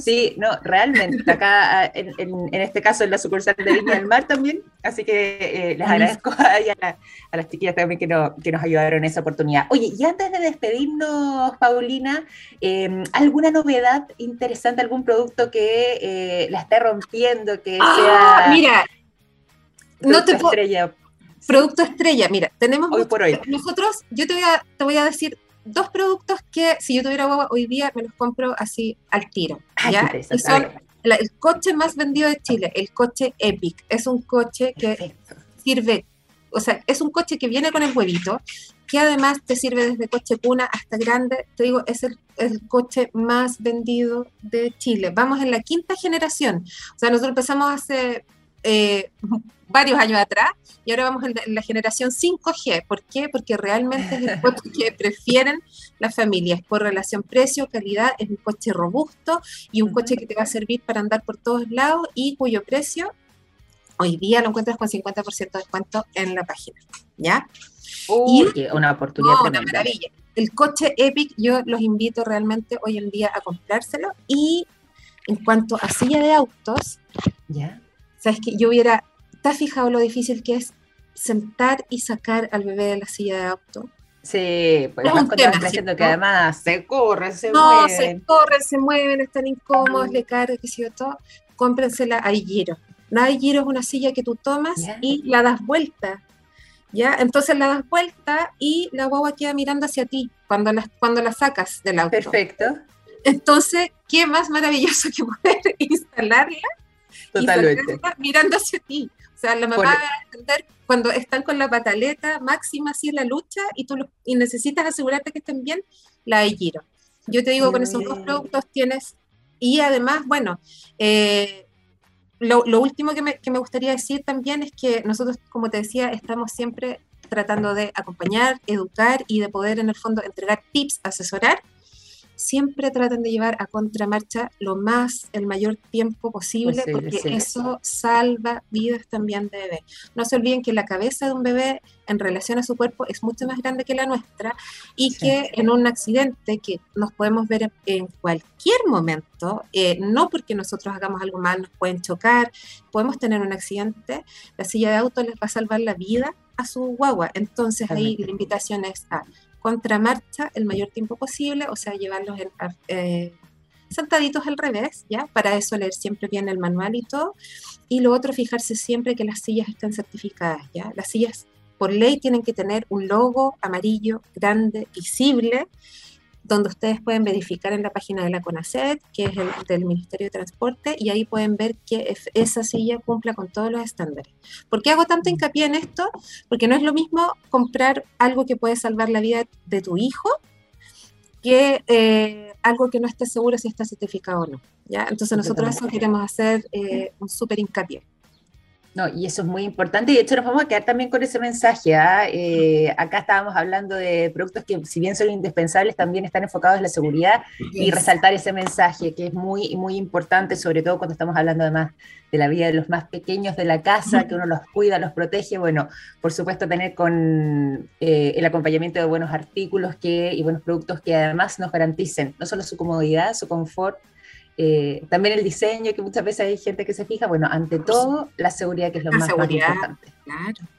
Sí, no, realmente, acá ah, en, este caso en la sucursal de Viña del Mar también. Así que eh, les agradezco a, a, las chiquillas también que, que, nos ayudaron en esa oportunidad. Oye, y antes de despedirnos, Paulina, em, ¿alguna novedad interesante, algún producto que eh, la esté rompiendo, que ah, sea... Mira, no te puedo... Producto estrella, mira, tenemos hoy por hoy. nosotros, yo te voy, a, te voy a decir dos productos que si yo tuviera guagua hoy día me los compro así al tiro. ¿ya? Y son el coche más vendido de Chile, el coche Epic. Es un coche que sirve, o sea, es un coche que viene con el huevito, que además te sirve desde coche cuna hasta grande. Te digo, es el, el coche más vendido de Chile. Vamos en la quinta generación. O sea, nosotros empezamos hace eh, varios años atrás y ahora vamos en la, generación 5G. ¿Por qué? Porque realmente es el coche que prefieren las familias por relación precio-calidad. Es un coche robusto y un coche que te va a servir para andar por todos lados y cuyo precio hoy día lo encuentras con 50% de descuento en la página. ¿Ya? y, una oportunidad Una maravilla. El coche Epic, yo los invito realmente hoy en día a comprárselo. Y en cuanto a silla de autos, ¿ya? Sabes que yo hubiera, ¿te has fijado lo difícil que es sentar y sacar al bebé de la silla de auto? Sí, pues es creciendo que además se corre, se no, mueven. No, se corren, se mueven, están incómodos, le carga, qué sé yo, todo. Cómprensela, hay giro. La giro es una silla que tú tomas y la das vuelta. ¿Ya? Entonces la das vuelta y la guagua queda mirando hacia ti cuando la, cuando la sacas del auto. Perfecto. Entonces, ¿qué más maravilloso que poder instalarla Totalmente. mirando hacia ti. O sea, la mamá va a entender cuando están con la pataleta máxima así en la lucha y tú y necesitas asegurarte que estén bien, la de giro. Yo te digo, con esos dos productos tienes, y además, bueno, eh, lo, lo, último que me, que me gustaría decir también es que nosotros, como te decía, estamos siempre tratando de acompañar, educar y de poder en el fondo entregar tips, asesorar siempre traten de llevar a contramarcha lo más, el mayor tiempo posible, porque eso salva vidas también de bebé. No se olviden que la cabeza de un bebé en relación a su cuerpo es mucho más grande que la nuestra y que en un accidente que nos podemos ver en, cualquier momento, eh, no porque nosotros hagamos algo mal, nos pueden chocar, podemos tener un accidente, la silla de auto les va a salvar la vida a su guagua. Entonces ahí la invitación es a contramarcha el mayor tiempo posible, o sea, llevarlos en, eh, sentaditos al revés, ¿ya? Para eso leer siempre bien el manual y todo. Y lo otro, fijarse siempre que las sillas estén certificadas, ¿ya? Las sillas por ley tienen que tener un logo amarillo, grande, visible, donde ustedes pueden verificar en la página de la CONACET, que es el del Ministerio de Transporte, y ahí pueden ver que esa silla cumpla con todos los estándares. ¿Por qué hago tanto hincapié en esto? Porque no es lo mismo comprar algo que puede salvar la vida de tu hijo que eh, algo que no esté seguro si está certificado o no. ¿ya? Entonces nosotros eso queremos hacer eh, un súper hincapié. No, y eso es muy importante y de hecho nos vamos a quedar también con ese mensaje. ¿ah? Eh, acá estábamos hablando de productos que si bien son indispensables, también están enfocados en la seguridad y resaltar ese mensaje que es muy, muy importante, sobre todo cuando estamos hablando además de la vida de los más pequeños de la casa, que uno los cuida, los protege. Bueno, por supuesto tener con eh, el acompañamiento de buenos artículos que, y buenos productos que además nos garanticen no solo su comodidad, su confort, eh, también el diseño, que muchas veces hay gente que se fija, bueno, ante todo, la seguridad, que es lo más, importante. Claro.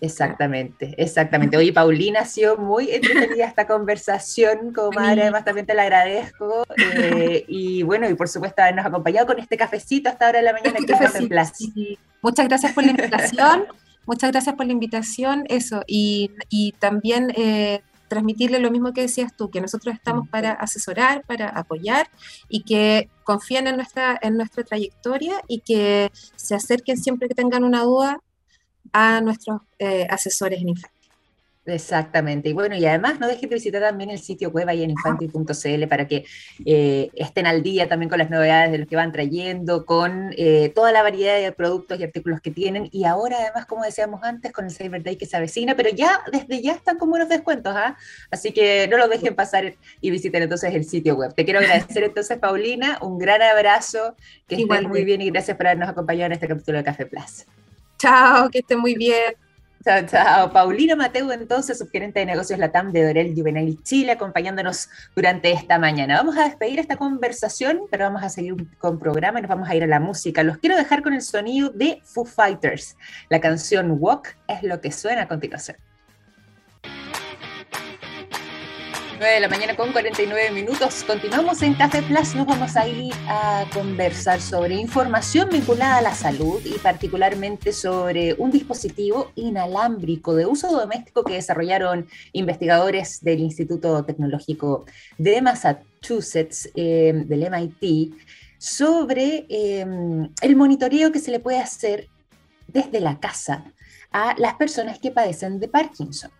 Exactamente, exactamente. Oye, Paulina, ha sido muy entretenida esta conversación, como madre, además también te la agradezco. Eh, y bueno, y por supuesto habernos acompañado con este cafecito hasta ahora de la mañana este en Café Muchas gracias por la invitación, muchas gracias por la invitación, eso, y, y también eh, transmitirle lo mismo que decías tú, que nosotros estamos para asesorar, para apoyar y que confíen en nuestra, en nuestra trayectoria y que se acerquen siempre que tengan una duda a nuestros eh, asesores en infantil. Exactamente. Y bueno, y además no dejen de visitar también el sitio web ahí en infantil.cl para que eh, estén al día también con las novedades de lo que van trayendo, con eh, toda la variedad de productos y artículos que tienen. Y ahora además, como decíamos antes, con el Cyber Day que se avecina, pero ya desde ya están con buenos descuentos, ¿ah? Así que no lo dejen pasar y visiten entonces el sitio web. Te quiero agradecer entonces, Paulina, un gran abrazo, que estés muy bien y gracias por habernos acompañado en este capítulo de Café Plus. Chao, que esté muy bien. Chao, chao. Paulina Mateo, entonces, subgerente de negocios Latam de Dorel Juvenil Chile, acompañándonos durante esta mañana. Vamos a despedir esta conversación, pero vamos a seguir con programa y nos vamos a ir a la música. Los quiero dejar con el sonido de Foo Fighters. La canción Walk es lo que suena a continuación. 9 de la mañana con 49 minutos. Continuamos en Café Plus. Nos vamos a ir a conversar sobre información vinculada a la salud y particularmente sobre un dispositivo inalámbrico de uso doméstico que desarrollaron investigadores del Instituto Tecnológico de Massachusetts, eh, del MIT, sobre eh, el monitoreo que se le puede hacer desde la casa a las personas que padecen de Parkinson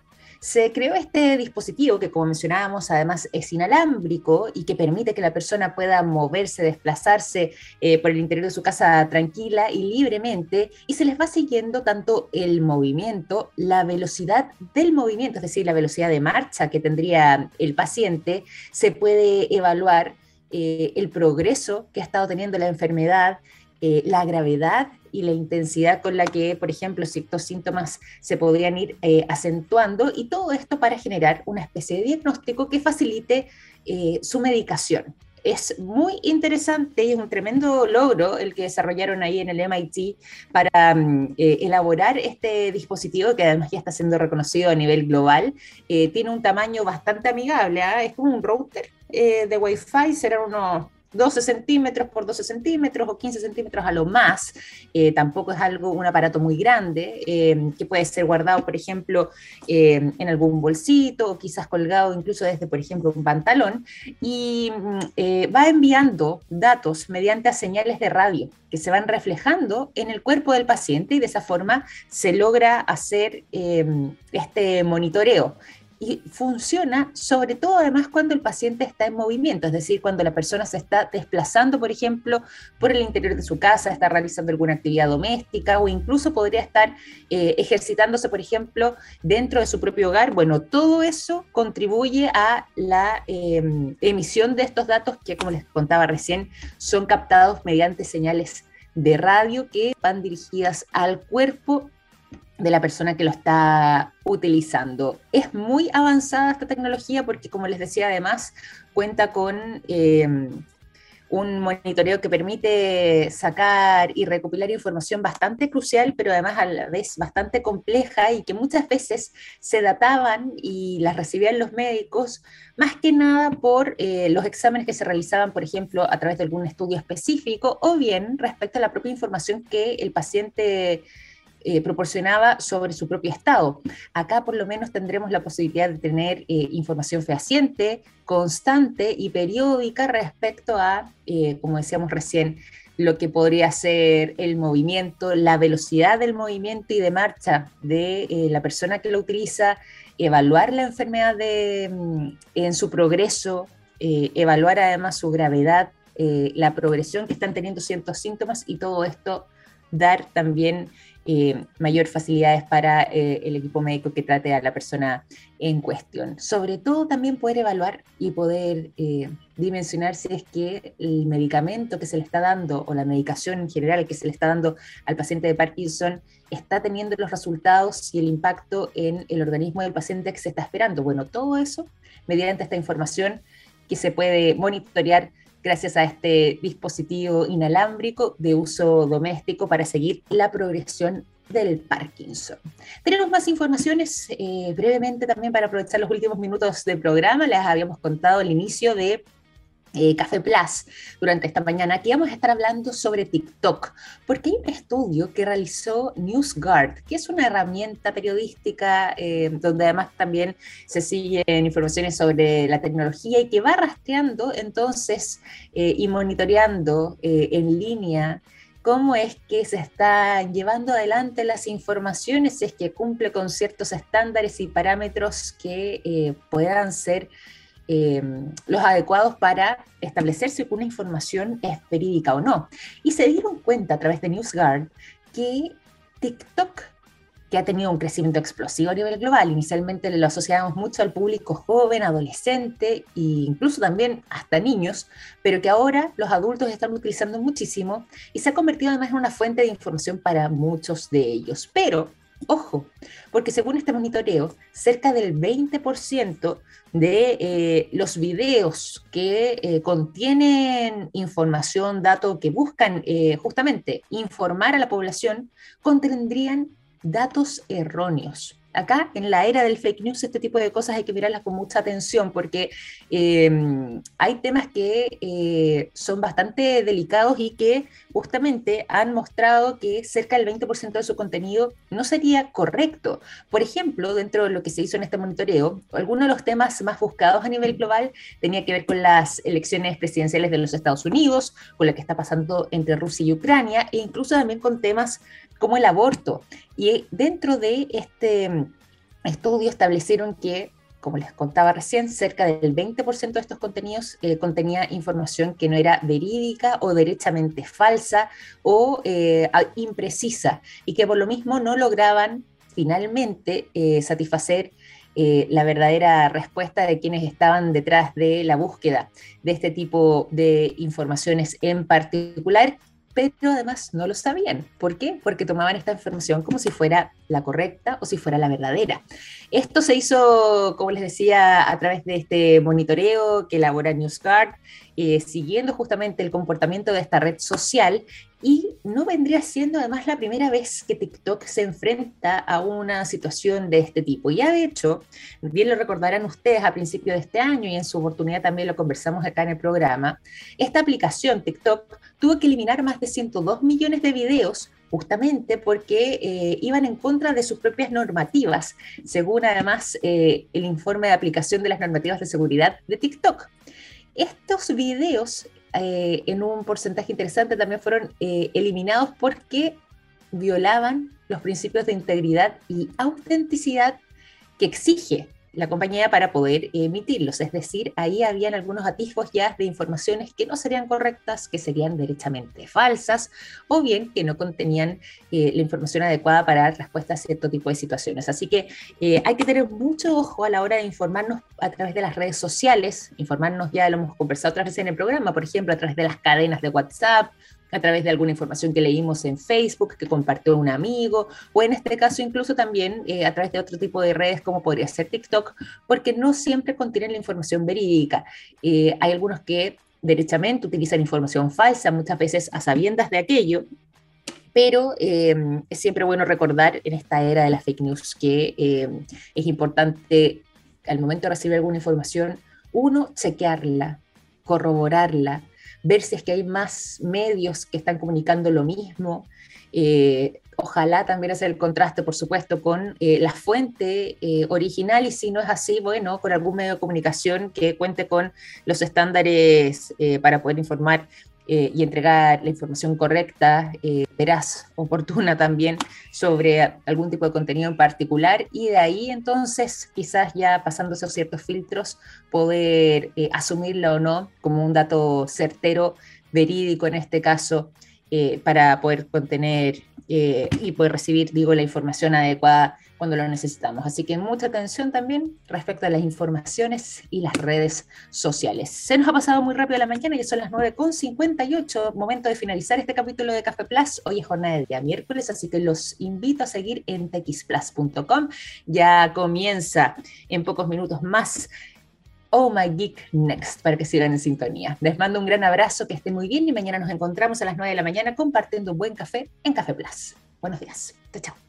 se creó este dispositivo que, como mencionábamos, además es inalámbrico y que permite que la persona pueda moverse, desplazarse eh, por el interior de su casa tranquila y libremente, y se les va siguiendo tanto el movimiento, la velocidad del movimiento, es decir, la velocidad de marcha que tendría el paciente, se puede evaluar eh, el progreso que ha estado teniendo la enfermedad, eh, la gravedad y la intensidad con la que, por ejemplo, ciertos síntomas se podrían ir eh, acentuando y todo esto para generar una especie de diagnóstico que facilite eh, su medicación. Es muy interesante y es un tremendo logro el que desarrollaron ahí en el MIT para mm, elaborar este dispositivo que además ya está siendo reconocido a nivel global. tiene un tamaño bastante amigable, ¿ah? es como un router de Wi-Fi, serán unos 12 centímetros por 12 centímetros o 15 centímetros a lo más. Eh, tampoco es algo, un aparato muy grande, eh, que puede ser guardado, por ejemplo, eh, en algún bolsito o quizás colgado incluso desde, por ejemplo, un pantalón. Y mm, va enviando datos mediante señales de radio que se van reflejando en el cuerpo del paciente y de esa forma se logra hacer este monitoreo y funciona sobre todo además cuando el paciente está en movimiento, es decir, cuando la persona se está desplazando, por ejemplo, por el interior de su casa, está realizando alguna actividad doméstica o incluso podría estar eh, ejercitándose, por ejemplo, dentro de su propio hogar. Bueno, todo eso contribuye a la em, emisión de estos datos que, como les contaba recién, son captados mediante señales de radio que van dirigidas al cuerpo de la persona que lo está utilizando. Es muy avanzada esta tecnología porque, como les decía, además cuenta con em, un monitoreo que permite sacar y recopilar información bastante crucial, pero además a la vez bastante compleja y que muchas veces se databan y las recibían los médicos más que nada por eh, los exámenes que se realizaban, por ejemplo, a través de algún estudio específico o bien respecto a la propia información que el paciente eh, proporcionaba sobre su propio estado. Acá por lo menos tendremos la posibilidad de tener eh, información fehaciente, constante y periódica respecto a, eh, como decíamos recién, lo que podría ser el movimiento, la velocidad del movimiento y de marcha de la persona que lo utiliza, evaluar la enfermedad mm, en su progreso, evaluar además su gravedad, la progresión que están teniendo ciertos síntomas y todo esto dar también eh, mayor facilidades para eh, el equipo médico que trate a la persona en cuestión. Sobre todo también poder evaluar y poder eh, dimensionar si es que el medicamento que se le está dando o la medicación en general que se le está dando al paciente de Parkinson está teniendo los resultados y el impacto en el organismo del paciente que se está esperando. Bueno, todo eso mediante esta información que se puede monitorear gracias a este dispositivo inalámbrico de uso doméstico para seguir la progresión del Parkinson. Tenemos más informaciones eh, brevemente también para aprovechar los últimos minutos del programa. Les habíamos contado el inicio de eh, Café Plus durante esta mañana. Aquí vamos a estar hablando sobre TikTok, porque hay un estudio que realizó NewsGuard, que es una herramienta periodística eh, donde además también se siguen informaciones sobre la tecnología y que va rastreando entonces eh, y monitoreando en línea cómo es que se están llevando adelante las informaciones, es que cumple con ciertos estándares y parámetros que puedan ser eh, los adecuados para establecer si una información es verídica o no. Y se dieron cuenta a través de NewsGuard que TikTok que ha tenido un crecimiento explosivo a nivel global. Inicialmente lo asociábamos mucho al público joven, adolescente e incluso también hasta niños, pero que ahora los adultos están utilizando muchísimo y se ha convertido además en una fuente de información para muchos de ellos. Pero, ojo, porque según este monitoreo, cerca del 20% de eh, los videos que eh, contienen información, datos que buscan eh, justamente informar a la población, contendrían datos erróneos. Acá, en la era del fake news, este tipo de cosas hay que mirarlas con mucha atención porque eh, hay temas que eh, son bastante delicados y que justamente han mostrado que cerca del 20% de su contenido no sería correcto. Por ejemplo, dentro de lo que se hizo en este monitoreo, algunos de los temas más buscados a nivel global tenía que ver con las elecciones presidenciales de los Estados Unidos, con lo que está pasando entre Rusia y Ucrania, e incluso también con temas como el aborto. Y dentro de este mm, estudio establecieron que, como les contaba recién, cerca del 20% de estos contenidos eh, contenía información que no era verídica o derechamente falsa o eh, imprecisa y que por lo mismo no lograban finalmente eh, satisfacer la verdadera respuesta de quienes estaban detrás de la búsqueda de este tipo de informaciones en particular pero además no lo sabían. ¿Por qué? Porque tomaban esta información como si fuera la correcta o si fuera la verdadera. Esto se hizo, como les decía, a través de este monitoreo que elabora NewsGuard, eh, siguiendo justamente el comportamiento de esta red social y no vendría siendo además la primera vez que TikTok se enfrenta a una situación de este tipo. Ya de hecho, bien lo recordarán ustedes a principio de este año y en su oportunidad también lo conversamos acá en el programa, esta aplicación TikTok tuvo que eliminar más de 102 millones de videos justamente porque eh, iban en contra de sus propias normativas, según además eh, el informe de aplicación de las normativas de seguridad de TikTok. Estos videos eh, en un porcentaje interesante también fueron eh, eliminados porque violaban los principios de integridad y autenticidad que exige la compañía para poder emitirlos. Es decir, ahí habían algunos atisbos ya de informaciones que no serían correctas, que serían derechamente falsas, o bien que no contenían eh, la información adecuada para dar respuesta a cierto tipo de situaciones. Así que eh, hay que tener mucho ojo a la hora de informarnos a través de las redes sociales, informarnos ya lo hemos conversado otras veces en el programa, por ejemplo, a través de las cadenas de WhatsApp a través de alguna información que leímos en Facebook, que compartió un amigo, o en este caso incluso también eh, a través de otro tipo de redes como podría ser TikTok, porque no siempre contienen la información verídica. Eh, hay algunos que derechamente utilizan información falsa, muchas veces a sabiendas de aquello, pero em, es siempre bueno recordar en esta era de las fake news que em, es importante al momento de recibir alguna información, uno, chequearla, corroborarla, ver si es que hay más medios que están comunicando lo mismo. Eh, ojalá también hacer el contraste, por supuesto, con eh, la fuente eh, original y si no es así, bueno, con algún medio de comunicación que cuente con los estándares para poder informar eh, y entregar la información correcta, eh, veraz, oportuna también sobre algún tipo de contenido en particular. Y de ahí entonces quizás ya pasándose ciertos filtros poder eh, asumirlo o no como un dato certero, verídico en este caso, eh, para poder contener y poder recibir, digo, la información adecuada cuando lo necesitamos. Así que mucha atención también respecto a las informaciones y las redes sociales. Se nos ha pasado muy rápido la mañana, ya son las 9.58, momento de finalizar este capítulo de Café Plus. Hoy es jornada de día miércoles, así que los invito a seguir en txplus.com. Ya comienza en pocos minutos más Oh My Geek Next para que sigan en sintonía. Les mando un gran abrazo, que estén muy bien y mañana nos encontramos a las 9 de la mañana compartiendo un buen café en Café Plus. Buenos días. Chao, chao.